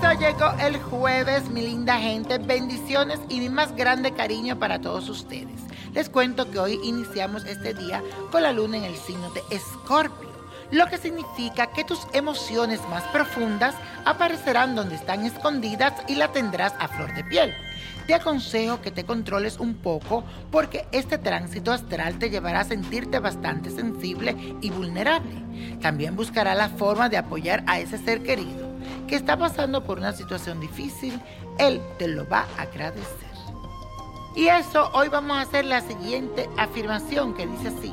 traigo el jueves, mi linda gente. Bendiciones y mi más grande cariño para todos ustedes. Les cuento que hoy iniciamos este día con la luna en el signo de Escorpio, lo que significa que tus emociones más profundas aparecerán donde están escondidas y la tendrás a flor de piel. Te aconsejo que te controles un poco porque este tránsito astral te llevará a sentirte bastante sensible y vulnerable. También buscará la forma de apoyar a ese ser querido que está pasando por una situación difícil. Él te lo va a agradecer. Y eso, hoy vamos a hacer la siguiente afirmación que dice así.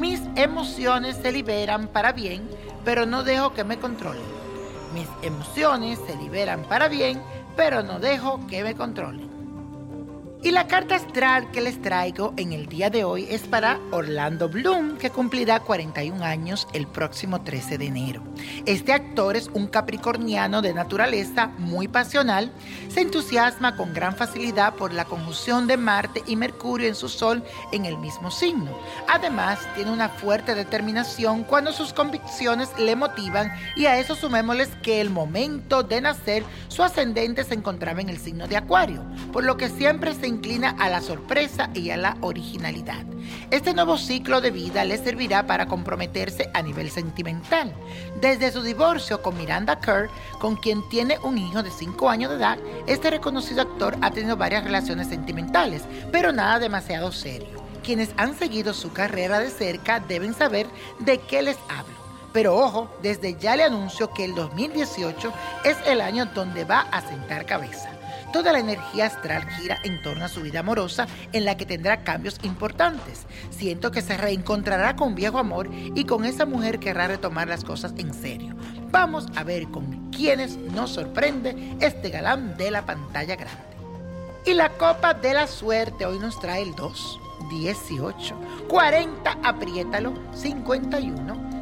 Mis emociones se liberan para bien, pero no dejo que me controlen. Mis emociones se liberan para bien, pero no dejo que me controlen. Y la carta astral que les traigo en el día de hoy es para Orlando Bloom, que cumplirá 41 años el próximo 13 de enero. Este actor es un capricorniano de naturaleza muy pasional, se entusiasma con gran facilidad por la conjunción de Marte y Mercurio en su Sol en el mismo signo. Además, tiene una fuerte determinación cuando sus convicciones le motivan y a eso sumémosles que el momento de nacer su ascendente se encontraba en el signo de Acuario, por lo que siempre inclina a la sorpresa y a la originalidad. Este nuevo ciclo de vida le servirá para comprometerse a nivel sentimental. Desde su divorcio con Miranda Kerr, con quien tiene un hijo de 5 años de edad, este reconocido actor ha tenido varias relaciones sentimentales, pero nada demasiado serio. Quienes han seguido su carrera de cerca deben saber de qué les hablo. Pero ojo, desde ya le anuncio que el 2018 es el año donde va a sentar cabeza. Toda la energía astral gira en torno a su vida amorosa en la que tendrá cambios importantes. Siento que se reencontrará con viejo amor y con esa mujer querrá retomar las cosas en serio. Vamos a ver con quiénes nos sorprende este galán de la pantalla grande. Y la copa de la suerte hoy nos trae el 2, 18, 40, apriétalo, 51.